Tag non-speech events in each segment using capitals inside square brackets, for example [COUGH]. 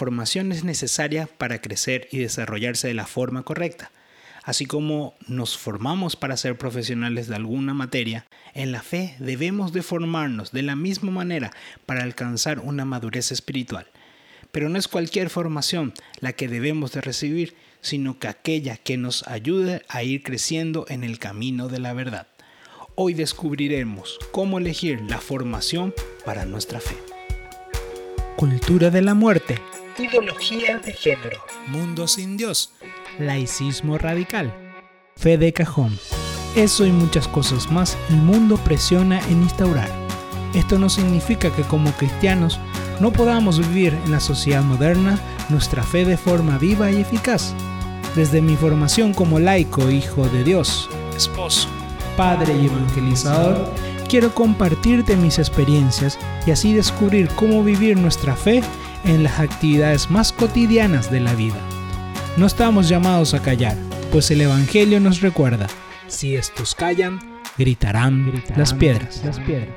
formación es necesaria para crecer y desarrollarse de la forma correcta. Así como nos formamos para ser profesionales de alguna materia, en la fe debemos de formarnos de la misma manera para alcanzar una madurez espiritual. Pero no es cualquier formación la que debemos de recibir, sino que aquella que nos ayude a ir creciendo en el camino de la verdad. Hoy descubriremos cómo elegir la formación para nuestra fe. Cultura de la muerte. Ideología de género. Mundo sin Dios. Laicismo radical. Fe de cajón. Eso y muchas cosas más el mundo presiona en instaurar. Esto no significa que como cristianos no podamos vivir en la sociedad moderna nuestra fe de forma viva y eficaz. Desde mi formación como laico, hijo de Dios, esposo, padre y evangelizador, quiero compartirte mis experiencias y así descubrir cómo vivir nuestra fe en las actividades más cotidianas de la vida. No estamos llamados a callar, pues el Evangelio nos recuerda, si estos callan, gritarán, las, piedras. Las, piedras,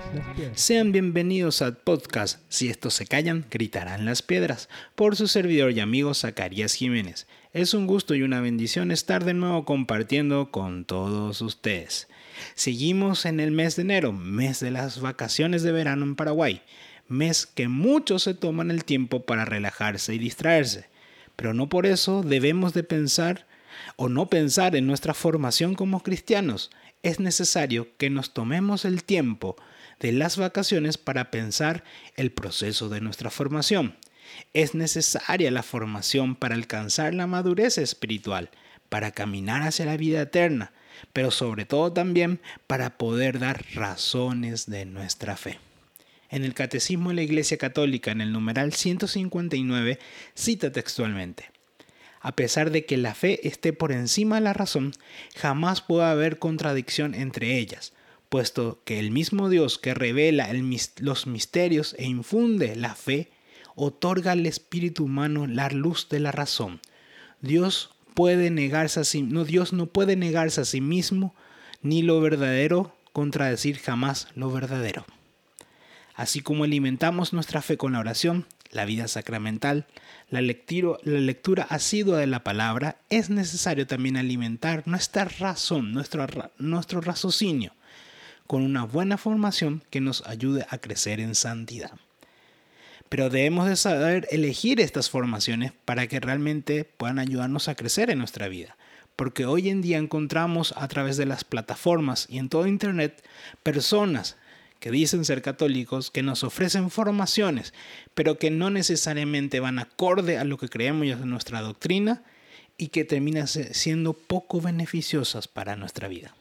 Sean bienvenidos al podcast Si estos se callan, gritarán las piedras, por su servidor y amigo Zacarías Jiménez. Es un gusto y una bendición estar de nuevo compartiendo con todos ustedes. Seguimos en el mes de enero, mes de las vacaciones de verano en Paraguay, mes que muchos se toman el tiempo para relajarse y distraerse. Pero no por eso debemos de pensar o no pensar en nuestra formación como cristianos es necesario que nos tomemos el tiempo de las vacaciones para pensar el proceso de nuestra formación. Es necesaria la formación para alcanzar la madurez espiritual, para caminar hacia la vida eterna, pero sobre todo también para poder dar razones de nuestra fe. En el Catecismo de la Iglesia Católica, en el numeral 159, cita textualmente, a pesar de que la fe esté por encima de la razón, jamás puede haber contradicción entre ellas, puesto que el mismo Dios que revela los misterios e infunde la fe, otorga al espíritu humano la luz de la razón. Dios puede negarse a sí, no, Dios no puede negarse a sí mismo, ni lo verdadero contradecir jamás lo verdadero. Así como alimentamos nuestra fe con la oración, la vida sacramental, la lectura, la lectura asidua de la palabra, es necesario también alimentar nuestra razón, nuestro, raciocinio, con una buena formación que nos ayude a crecer en santidad. Pero debemos de saber elegir estas formaciones para que realmente puedan ayudarnos a crecer en nuestra vida. Porque hoy en día encontramos a través de las plataformas y en todo Internet personas que dicen ser católicos, que nos ofrecen formaciones, pero que no necesariamente van acorde a lo que creemos en nuestra doctrina y que terminan siendo poco beneficiosas para nuestra vida.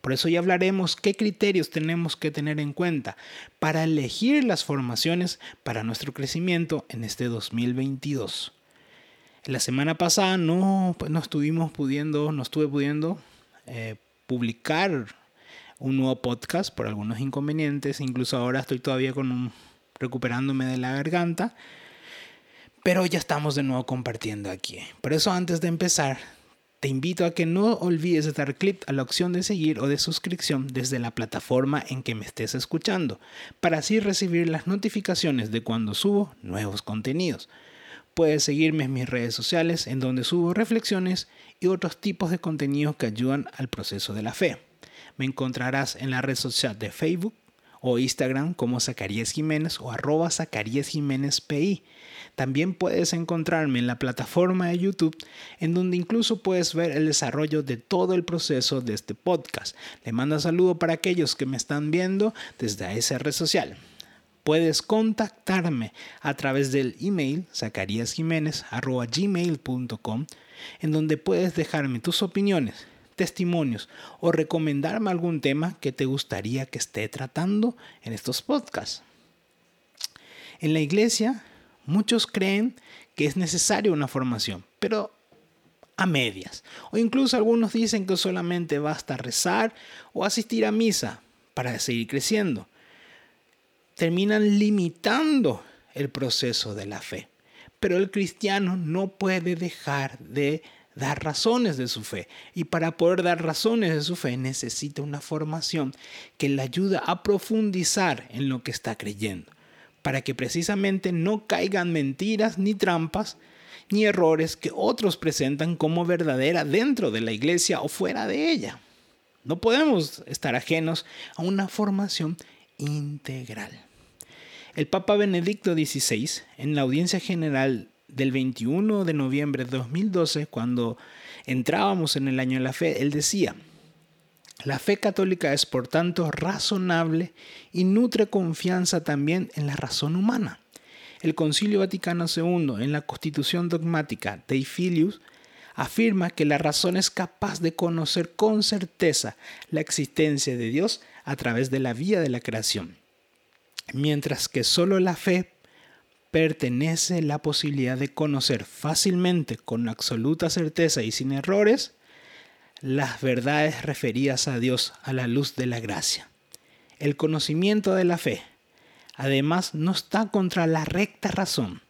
Por eso ya hablaremos qué criterios tenemos que tener en cuenta para elegir las formaciones para nuestro crecimiento en este 2022. La semana pasada no, pues estuvimos pudiendo, no estuve pudiendo eh, publicar un nuevo podcast por algunos inconvenientes. Incluso ahora estoy todavía con recuperándome de la garganta. Pero ya estamos de nuevo compartiendo aquí. Por eso antes de empezar, te invito a que no olvides de dar clic a la opción de seguir o de suscripción desde la plataforma en que me estés escuchando, para así recibir las notificaciones de cuando subo nuevos contenidos. Puedes seguirme en mis redes sociales en donde subo reflexiones y otros tipos de contenidos que ayudan al proceso de la fe. Me encontrarás en la red social de Facebook o Instagram como Zacarías Jiménez o arroba Zacarías Jiménez PI. También puedes encontrarme en la plataforma de YouTube en donde incluso puedes ver el desarrollo de todo el proceso de este podcast. Le mando saludo para aquellos que me están viendo desde esa red social. Puedes contactarme a través del email gmail.com en donde puedes dejarme tus opiniones testimonios o recomendarme algún tema que te gustaría que esté tratando en estos podcasts. En la iglesia, muchos creen que es necesaria una formación, pero a medias. O incluso algunos dicen que solamente basta rezar o asistir a misa para seguir creciendo. Terminan limitando el proceso de la fe. Pero el cristiano no puede dejar de dar razones de su fe. Y para poder dar razones de su fe necesita una formación que le ayuda a profundizar en lo que está creyendo. para que precisamente no caigan mentiras ni trampas ni errores que otros presentan como verdadera dentro de la iglesia o fuera de ella. No podemos estar ajenos a una formación integral. El Papa Benedicto XVI, en la audiencia general del 21 de noviembre de 2012, cuando entrábamos en el año de la fe, él decía, la fe católica es por tanto razonable y nutre confianza también en la razón humana. El Concilio Vaticano II, en la Constitución dogmática Dei Filius, afirma que la razón es capaz de conocer con certeza la existencia de Dios a través de la vía de la creación, mientras que solo la fe pertenece la posibilidad de conocer fácilmente, con absoluta certeza y sin errores, las verdades referidas a Dios a la luz de la gracia. El conocimiento de la fe, además, no está contra la recta razón.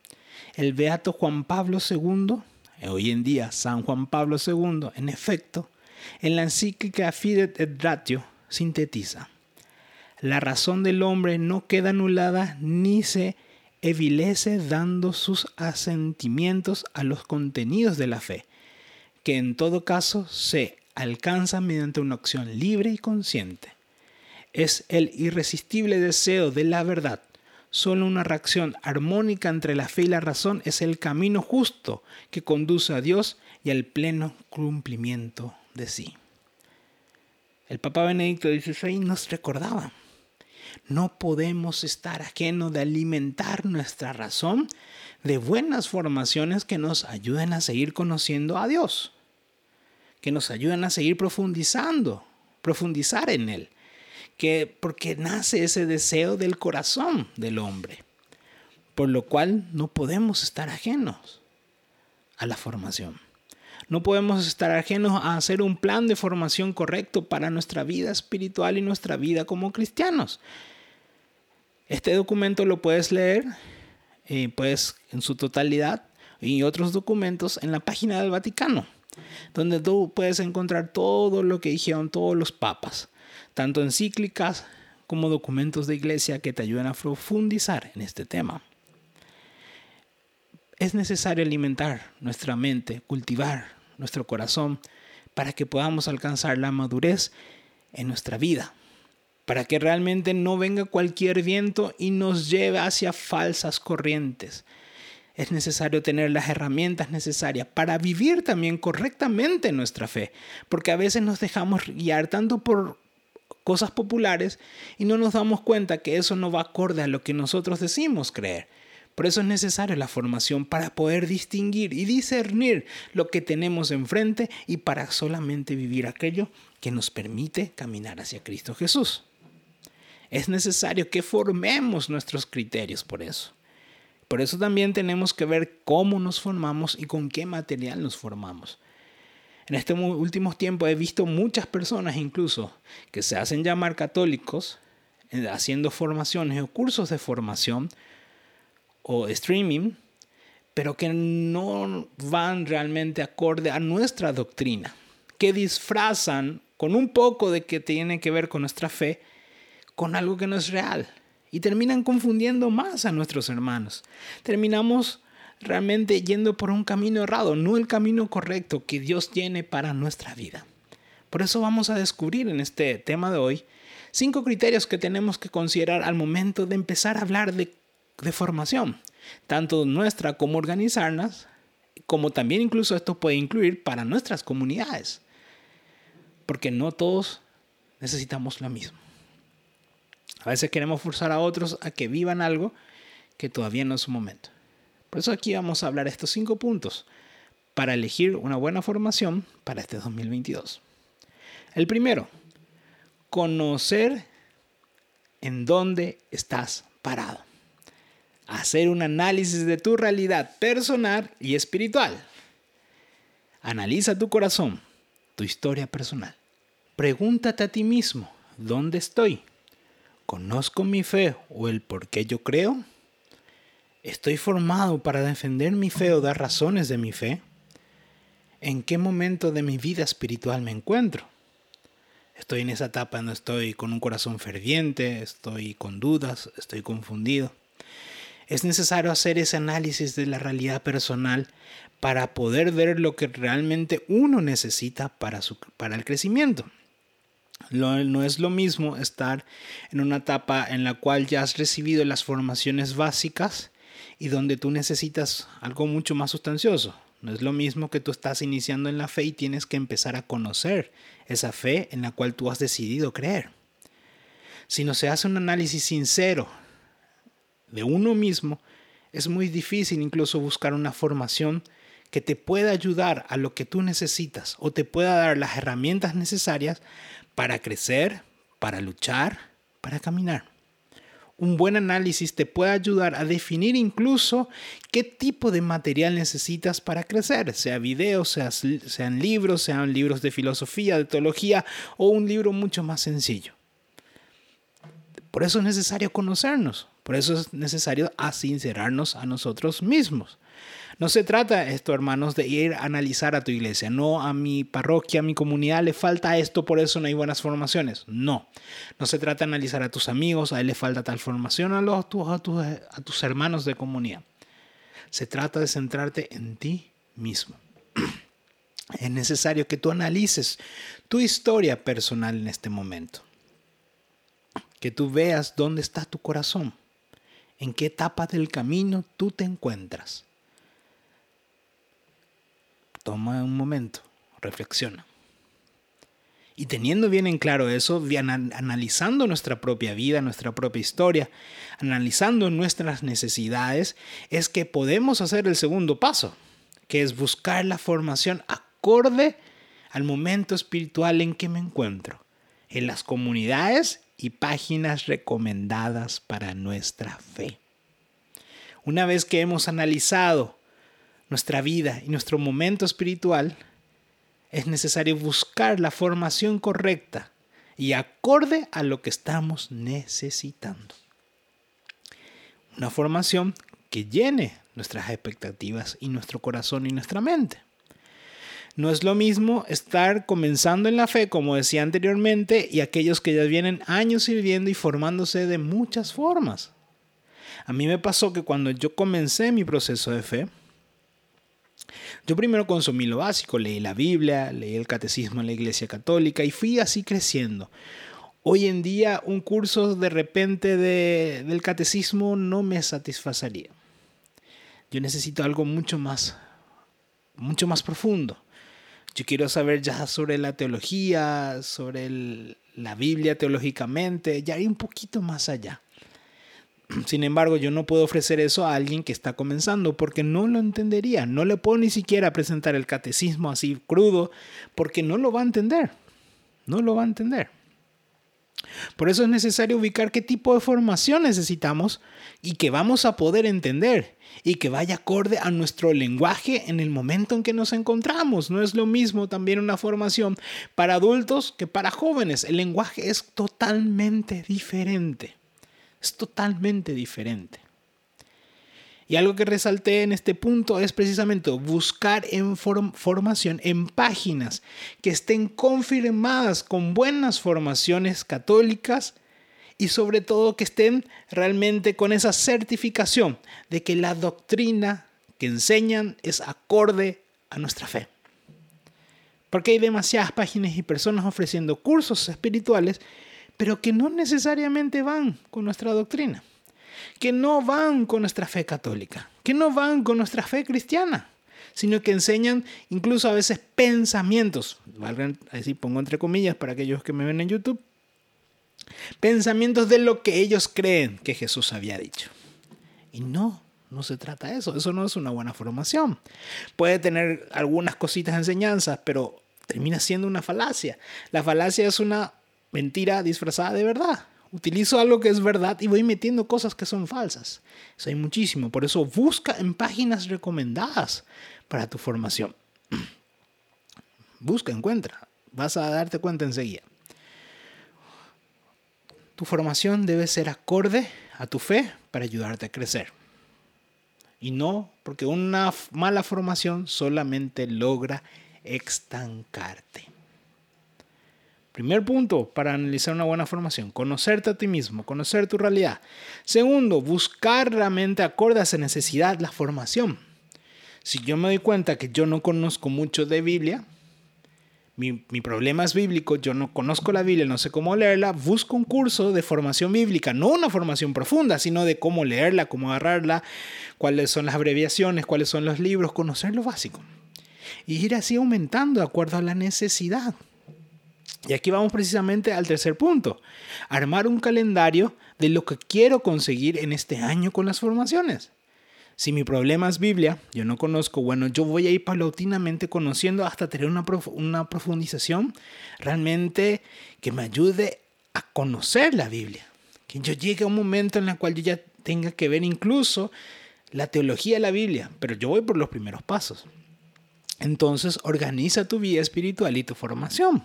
El beato Juan Pablo II, hoy en día San Juan Pablo II, en efecto, en la encíclica Fidet et Ratio, sintetiza. La razón del hombre no queda anulada ni se evilece dando sus asentimientos a los contenidos de la fe, que en todo caso se alcanza mediante una acción libre y consciente. Es el irresistible deseo de la verdad. Solo una reacción armónica entre la fe y la razón es el camino justo que conduce a Dios y al pleno cumplimiento de sí. El Papa Benedicto XVI nos recordaba no podemos estar ajeno de alimentar nuestra razón de buenas formaciones que nos ayuden a seguir conociendo a Dios, que nos ayuden a seguir profundizando, profundizar en Él, que porque nace ese deseo del corazón del hombre, por lo cual no podemos estar ajenos a la formación. No podemos estar ajenos a hacer un plan de formación correcto para nuestra vida espiritual y nuestra vida como cristianos. Este documento lo puedes leer eh, pues, en su totalidad y otros documentos en la página del Vaticano, donde tú puedes encontrar todo lo que dijeron todos los papas, tanto encíclicas como documentos de iglesia que te ayudan a profundizar en este tema es necesario alimentar nuestra mente, cultivar nuestro corazón, para que podamos alcanzar la madurez en nuestra vida, para que realmente no venga cualquier viento y nos lleve hacia falsas corrientes. Es necesario tener las herramientas necesarias para vivir también correctamente nuestra fe, porque a veces nos dejamos guiar tanto por cosas populares y no nos damos cuenta que eso no va acorde a lo que nosotros decimos creer. Por eso es necesaria la formación para poder distinguir y discernir lo que tenemos enfrente y para solamente vivir aquello que nos permite caminar hacia Cristo Jesús. Es necesario que formemos nuestros criterios por eso. Por eso también tenemos que ver cómo nos formamos y con qué material nos formamos. En este último tiempo he visto muchas personas incluso que se hacen llamar católicos eh, haciendo formaciones o cursos de formación o streaming, pero que no van realmente acorde a nuestra doctrina, que disfrazan con un poco de que tiene que ver con nuestra fe, con algo que no es real. Y terminan confundiendo más a nuestros hermanos. Terminamos realmente yendo por un camino errado, no el camino correcto que Dios tiene para nuestra vida. Por eso vamos a descubrir en este tema de hoy cinco criterios que tenemos que considerar al momento de empezar a hablar de de formación, tanto nuestra como organizarnos, como también incluso esto puede incluir para nuestras comunidades, porque no todos necesitamos lo mismo. A veces queremos forzar a otros a que vivan algo que todavía no es su momento. Por eso aquí vamos a hablar estos cinco puntos para elegir una buena formación para este 2022. El primero, conocer en dónde estás parado hacer un análisis de tu realidad personal y espiritual. Analiza tu corazón, tu historia personal. Pregúntate a ti mismo, ¿dónde estoy? ¿Conozco mi fe o el por qué yo creo? ¿Estoy formado para defender mi fe o dar razones de mi fe? ¿En qué momento de mi vida espiritual me encuentro? Estoy en esa etapa, no estoy con un corazón ferviente, estoy con dudas, estoy confundido. Es necesario hacer ese análisis de la realidad personal para poder ver lo que realmente uno necesita para, para el crecimiento. no es lo mismo estar en una etapa en la cual ya has recibido las formaciones básicas y donde tú necesitas algo mucho más sustancioso. No es lo mismo que tú estás iniciando en la fe y tienes que empezar a conocer esa fe en la cual tú has decidido creer. Si no se hace un análisis sincero de uno mismo, es muy difícil incluso buscar una formación que te pueda ayudar a lo que tú necesitas o te pueda dar las herramientas necesarias para crecer, para luchar, para caminar un buen análisis te puede ayudar a definir incluso qué tipo de material necesitas para crecer, sea videos, sea, sean libros, sean libros de filosofía, de teología o un libro mucho más sencillo. Por eso es necesario conocernos, por eso es necesario asincerarnos a nosotros mismos. No se trata esto, hermanos, de ir a analizar a tu iglesia. No a mi parroquia, a mi comunidad le falta esto, por eso no hay buenas formaciones. No. No se trata de analizar a tus amigos, a él le falta tal formación, a, los, a, tus, a tus hermanos de comunidad. Se trata de centrarte en ti mismo. [CLEARS THROAT] Es necesario que tú analices tu historia personal en este momento. Que tú veas dónde está tu corazón, en qué etapa del camino tú te encuentras. Toma un momento, reflexiona. Y teniendo bien en claro eso, analizando nuestra propia vida, nuestra propia historia, analizando nuestras necesidades, es que podemos hacer el segundo paso, que es buscar la formación acorde al momento espiritual en que me encuentro, en las comunidades y páginas recomendadas para nuestra fe. Una vez que hemos analizado nuestra vida y nuestro momento espiritual, es necesario buscar la formación correcta y acorde a lo que estamos necesitando. Una formación que llene nuestras expectativas y nuestro corazón y nuestra mente. No es lo mismo estar comenzando en la fe, como decía anteriormente, y aquellos que ya vienen años sirviendo y formándose de muchas formas. A mí me pasó que cuando yo comencé mi proceso de fe, yo primero consumí lo básico, leí la Biblia, leí el catecismo en la Iglesia Católica y fui así creciendo. Hoy en día un curso de repente de, del catecismo no me satisfacería. Yo necesito algo mucho más, mucho más profundo. Yo quiero saber ya sobre la teología, sobre la Biblia teológicamente, ya ir un poquito más allá. [CLEARS THROAT] Sin embargo, yo no puedo ofrecer eso a alguien que está comenzando porque no lo entendería. No le puedo ni siquiera presentar el catecismo así crudo porque no lo va a entender. No lo va a entender. Por eso es necesario ubicar qué tipo de formación necesitamos y que vamos a poder entender y que vaya acorde a nuestro lenguaje en el momento en que nos encontramos. No es lo mismo también una formación para adultos que para jóvenes. El lenguaje es totalmente diferente. Es totalmente diferente. Y algo que resalté en este punto es precisamente buscar formación en páginas que estén confirmadas con buenas formaciones católicas y sobre todo que estén realmente con esa certificación de que la doctrina que enseñan es acorde a nuestra fe. Porque hay demasiadas páginas y personas ofreciendo cursos espirituales pero que no necesariamente van con nuestra doctrina, que no van con nuestra fe católica, que no van con nuestra fe cristiana, sino que enseñan incluso a veces pensamientos, así pongo entre comillas para aquellos que me ven en YouTube, pensamientos de lo que ellos creen que Jesús había dicho. Y no, no se trata de eso, eso no es una buena formación. Puede tener algunas cositas enseñanzas, pero termina siendo una falacia. La falacia es una mentira disfrazada de verdad. Utilizo algo que es verdad y voy metiendo cosas que son falsas. Eso hay muchísimo. Por eso busca en páginas recomendadas para tu formación. [CLEARS THROAT] Busca, encuentra. Vas a darte cuenta enseguida. Tu formación debe ser acorde a tu fe para ayudarte a crecer. Y no porque una mala formación solamente logra estancarte. Primer punto para analizar una buena formación, conocerte a ti mismo, conocer tu realidad. Segundo, buscar realmente acorde a esa necesidad la formación. Si yo me doy cuenta que yo no conozco mucho de Biblia, mi, mi, problema es bíblico, yo no conozco la Biblia, no sé cómo leerla, busco un curso de formación bíblica, no una formación profunda, sino de cómo leerla, cómo agarrarla, cuáles son las abreviaciones, cuáles son los libros, conocer lo básico. Y ir así aumentando de acuerdo a la necesidad. Y aquí vamos precisamente al tercer punto, armar un calendario de lo que quiero conseguir en este año con las formaciones. Si mi problema es Biblia, yo no conozco, bueno, yo voy a ir paulatinamente conociendo hasta tener una, una profundización realmente que me ayude a conocer la Biblia. Que yo llegue a un momento en el cual yo ya tenga que ver incluso la teología de la Biblia, pero yo voy por los primeros pasos. Entonces, organiza tu vida espiritual y tu formación.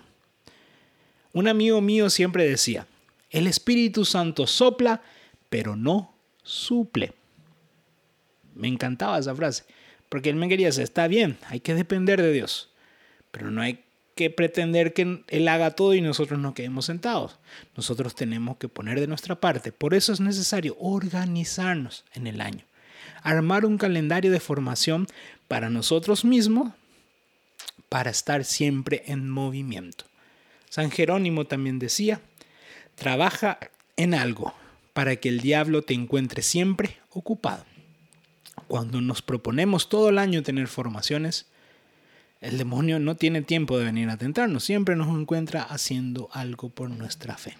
Un amigo mío siempre decía, el Espíritu Santo sopla, pero no suple. Me encantaba esa frase, porque él me quería decir, está bien, hay que depender de Dios, pero no hay que pretender que Él haga todo y nosotros no quedemos sentados. Nosotros tenemos que poner de nuestra parte. Por eso es necesario organizarnos en el año. Armar un calendario de formación para nosotros mismos, para estar siempre en movimiento. San Jerónimo también decía, trabaja en algo para que el diablo te encuentre siempre ocupado. Cuando nos proponemos todo el año tener formaciones, el demonio no tiene tiempo de venir a tentarnos, siempre nos encuentra haciendo algo por nuestra fe.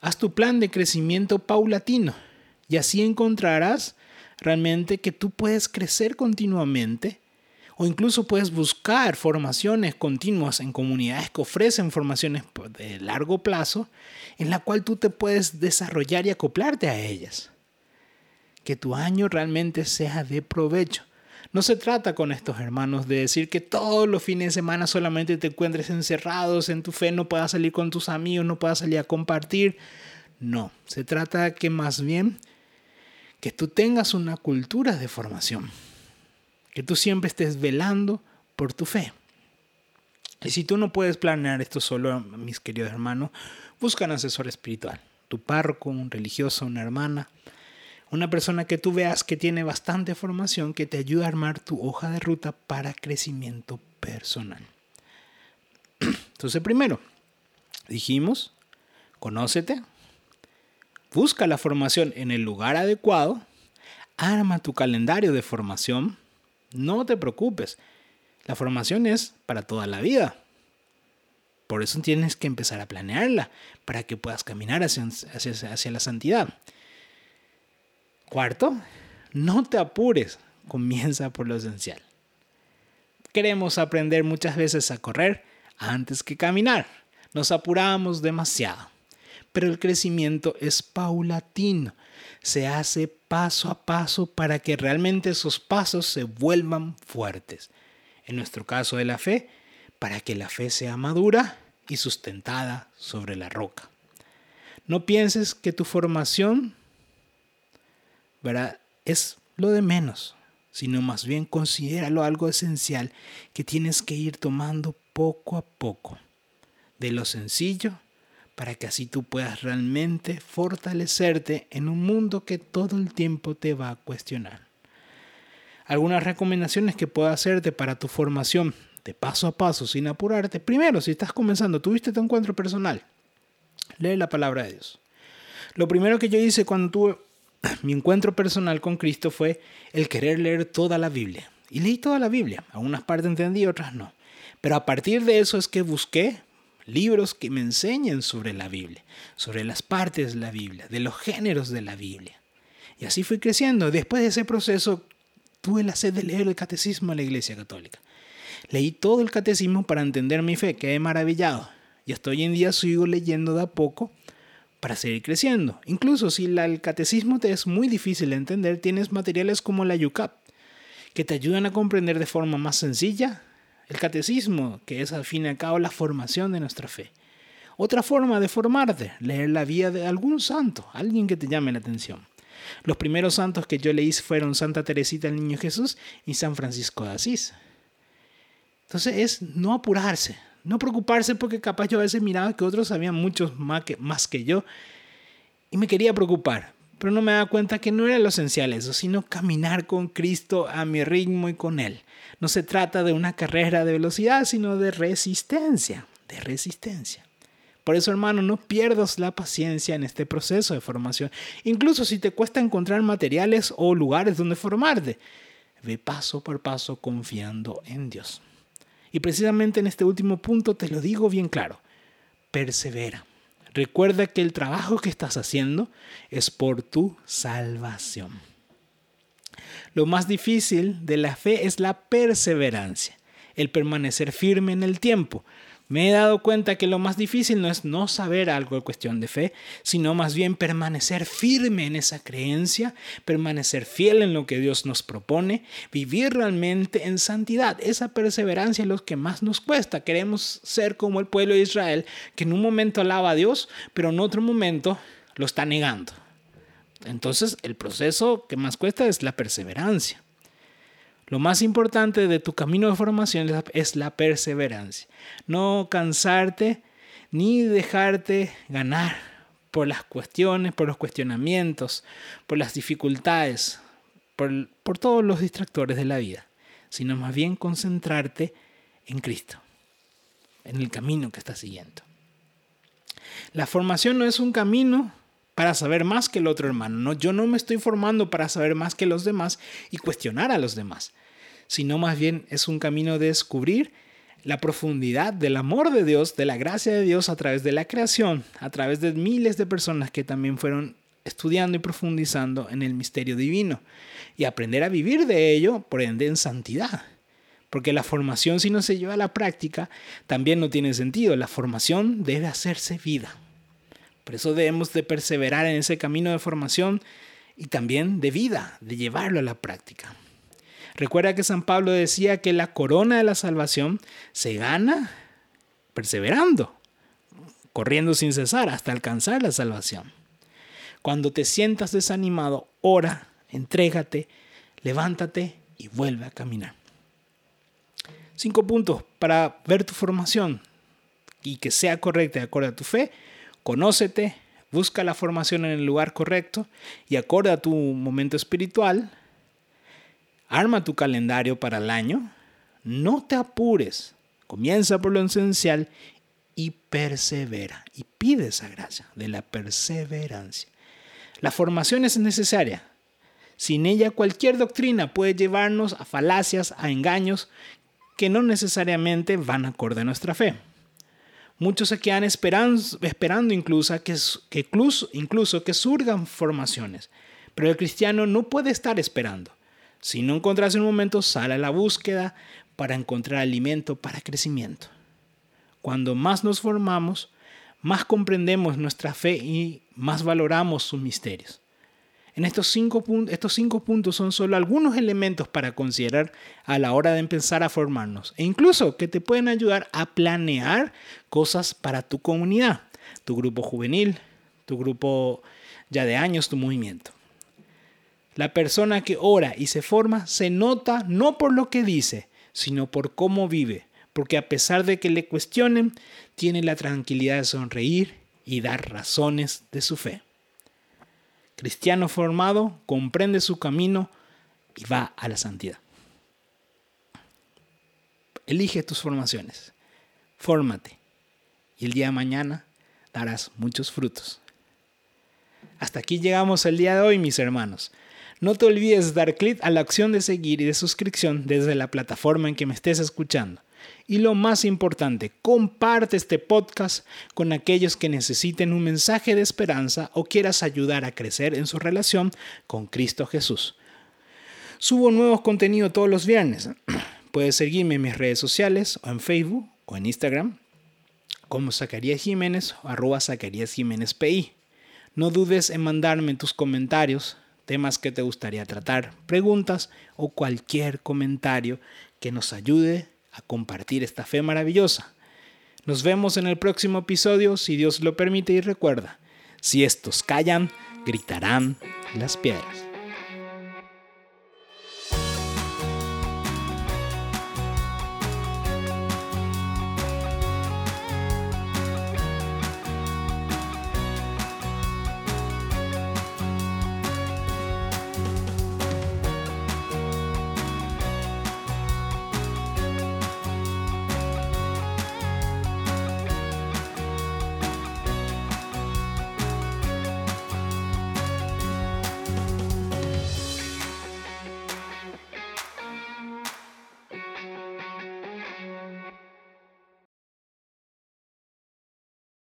Haz tu plan de crecimiento paulatino y así encontrarás realmente que tú puedes crecer continuamente o incluso puedes buscar formaciones continuas en comunidades que ofrecen formaciones de largo plazo en la cual tú te puedes desarrollar y acoplarte a ellas que tu año realmente sea de provecho. No se trata con estos hermanos de decir que todos los fines de semana solamente te encuentres encerrados en tu fe, no puedas salir con tus amigos, no puedas salir a compartir. No, se trata que más bien que tú tengas una cultura de formación, que tú siempre estés velando por tu fe. Y si tú no puedes planear esto solo, mis queridos hermanos, busca un asesor espiritual, tu párroco, un religioso, una hermana, una persona que tú veas que tiene bastante formación que te ayuda a armar tu hoja de ruta para crecimiento personal. [CLEARS THROAT] Entonces, primero, dijimos, conócete, busca la formación en el lugar adecuado, arma tu calendario de formación, no te preocupes, la formación es para toda la vida. Por eso tienes que empezar a planearla para que puedas caminar hacia, hacia, hacia la santidad. Cuarto, no te apures, comienza por lo esencial. Queremos aprender muchas veces a correr antes que caminar. Nos apuramos demasiado. Pero el crecimiento es paulatino. Se hace paso a paso para que realmente esos pasos se vuelvan fuertes. En nuestro caso de la fe, para que la fe sea madura y sustentada sobre la roca. No pienses que tu formación. Es lo de menos, sino más bien considéralo algo esencial que tienes que ir tomando poco a poco, de lo sencillo, para que así tú puedas realmente fortalecerte en un mundo que todo el tiempo te va a cuestionar. Algunas recomendaciones que puedo hacerte para tu formación de paso a paso sin apurarte. Primero, si estás comenzando, tuviste tu encuentro personal, lee la palabra de Dios. Lo primero que yo hice cuando tuve [CLEARS THROAT] mi encuentro personal con Cristo fue el querer leer toda la Biblia. Y leí toda la Biblia. Algunas partes entendí, otras no. Pero a partir de eso es que busqué libros que me enseñen sobre la Biblia, sobre las partes de la Biblia, de los géneros de la Biblia. Y así fui creciendo. Después de ese proceso tuve la sed de leer el catecismo de la Iglesia Católica. Leí todo el catecismo para entender mi fe, quedé maravillado. Y hasta hoy en día sigo leyendo de a poco para seguir creciendo. Incluso si el catecismo te es muy difícil de entender, tienes materiales como la YUCAP, que te ayudan a comprender de forma más sencilla el catecismo, que es al fin y al cabo la formación de nuestra fe. Otra forma de formarte, leer la vida de algún santo, alguien que te llame la atención. Los primeros santos que yo leí fueron Santa Teresita el Niño Jesús y San Francisco de Asís. Entonces es no apurarse, No preocuparse porque capaz yo a veces miraba que otros sabían muchos más que, más que yo y me quería preocupar, pero no me daba cuenta que no era lo esencial eso, sino caminar con Cristo a mi ritmo y con Él. No se trata de una carrera de velocidad, sino de resistencia, de resistencia. Por eso, hermano, no pierdas la paciencia en este proceso de formación. Incluso si te cuesta encontrar materiales o lugares donde formarte, ve paso por paso confiando en Dios. Y precisamente en este último punto te lo digo bien claro, persevera. Recuerda que el trabajo que estás haciendo es por tu salvación. Lo más difícil de la fe es la perseverancia, el permanecer firme en el tiempo, me he dado cuenta que lo más difícil no es no saber algo de cuestión de fe, sino más bien permanecer firme en esa creencia, permanecer fiel en lo que Dios nos propone, vivir realmente en santidad. Esa perseverancia es lo que más nos cuesta. Queremos ser como el pueblo de Israel, que en un momento alaba a Dios, pero en otro momento lo está negando. Entonces el proceso que más cuesta es la perseverancia. Lo más importante de tu camino de formación es la perseverancia. No cansarte ni dejarte ganar por las cuestiones, por los cuestionamientos, por las dificultades, por, por todos los distractores de la vida, sino más bien concentrarte en Cristo, en el camino que estás siguiendo. La formación no es un camino para saber más que el otro hermano. No, yo no me estoy formando para saber más que los demás y cuestionar a los demás sino más bien es un camino de descubrir la profundidad del amor de Dios, de la gracia de Dios a través de la creación, a través de miles de personas que también fueron estudiando y profundizando en el misterio divino y aprender a vivir de ello, por ende, en santidad. Porque la formación, si no se lleva a la práctica, también no tiene sentido. La formación debe hacerse vida. Por eso debemos de perseverar en ese camino de formación y también de vida, de llevarlo a la práctica. Recuerda que San Pablo decía que la corona de la salvación se gana perseverando, corriendo sin cesar hasta alcanzar la salvación. Cuando te sientas desanimado, ora, entrégate, levántate y vuelve a caminar. Cinco puntos para ver tu formación y que sea correcta de acuerdo a tu fe. Conócete, busca la formación en el lugar correcto y acorde a tu momento espiritual, Arma tu calendario para el año. No te apures. Comienza por lo esencial y persevera. Y pide esa gracia de la perseverancia. La formación es necesaria. Sin ella cualquier doctrina puede llevarnos a falacias, a engaños que no necesariamente van acorde a nuestra fe. Muchos se quedan esperando, incluso, que, que incluso que surgan formaciones, pero el cristiano no puede estar esperando. Si no encontrase un momento, sale a la búsqueda para encontrar alimento para crecimiento. Cuando más nos formamos, más comprendemos nuestra fe y más valoramos sus misterios. En estos cinco, estos cinco puntos son solo algunos elementos para considerar a la hora de empezar a formarnos e incluso que te pueden ayudar a planear cosas para tu comunidad, tu grupo juvenil, tu grupo ya de años, tu movimiento. La persona que ora y se forma se nota no por lo que dice, sino por cómo vive, porque a pesar de que le cuestionen, tiene la tranquilidad de sonreír y dar razones de su fe. Cristiano formado comprende su camino y va a la santidad. Elige tus formaciones, fórmate y el día de mañana darás muchos frutos. Hasta aquí llegamos el día de hoy, mis hermanos. No te olvides dar clic a la opción de seguir y de suscripción desde la plataforma en que me estés escuchando. Y lo más importante, comparte este podcast con aquellos que necesiten un mensaje de esperanza o quieras ayudar a crecer en su relación con Cristo Jesús. Subo nuevos contenidos todos los viernes. [CLEARS THROAT] Puedes seguirme en mis redes sociales o en Facebook o en Instagram como Zacarías Jiménez o arroba. No dudes en mandarme tus comentarios temas que te gustaría tratar, preguntas o cualquier comentario que nos ayude a compartir esta fe maravillosa. Nos vemos en el próximo episodio, si Dios lo permite y recuerda, si estos callan, gritarán las piedras.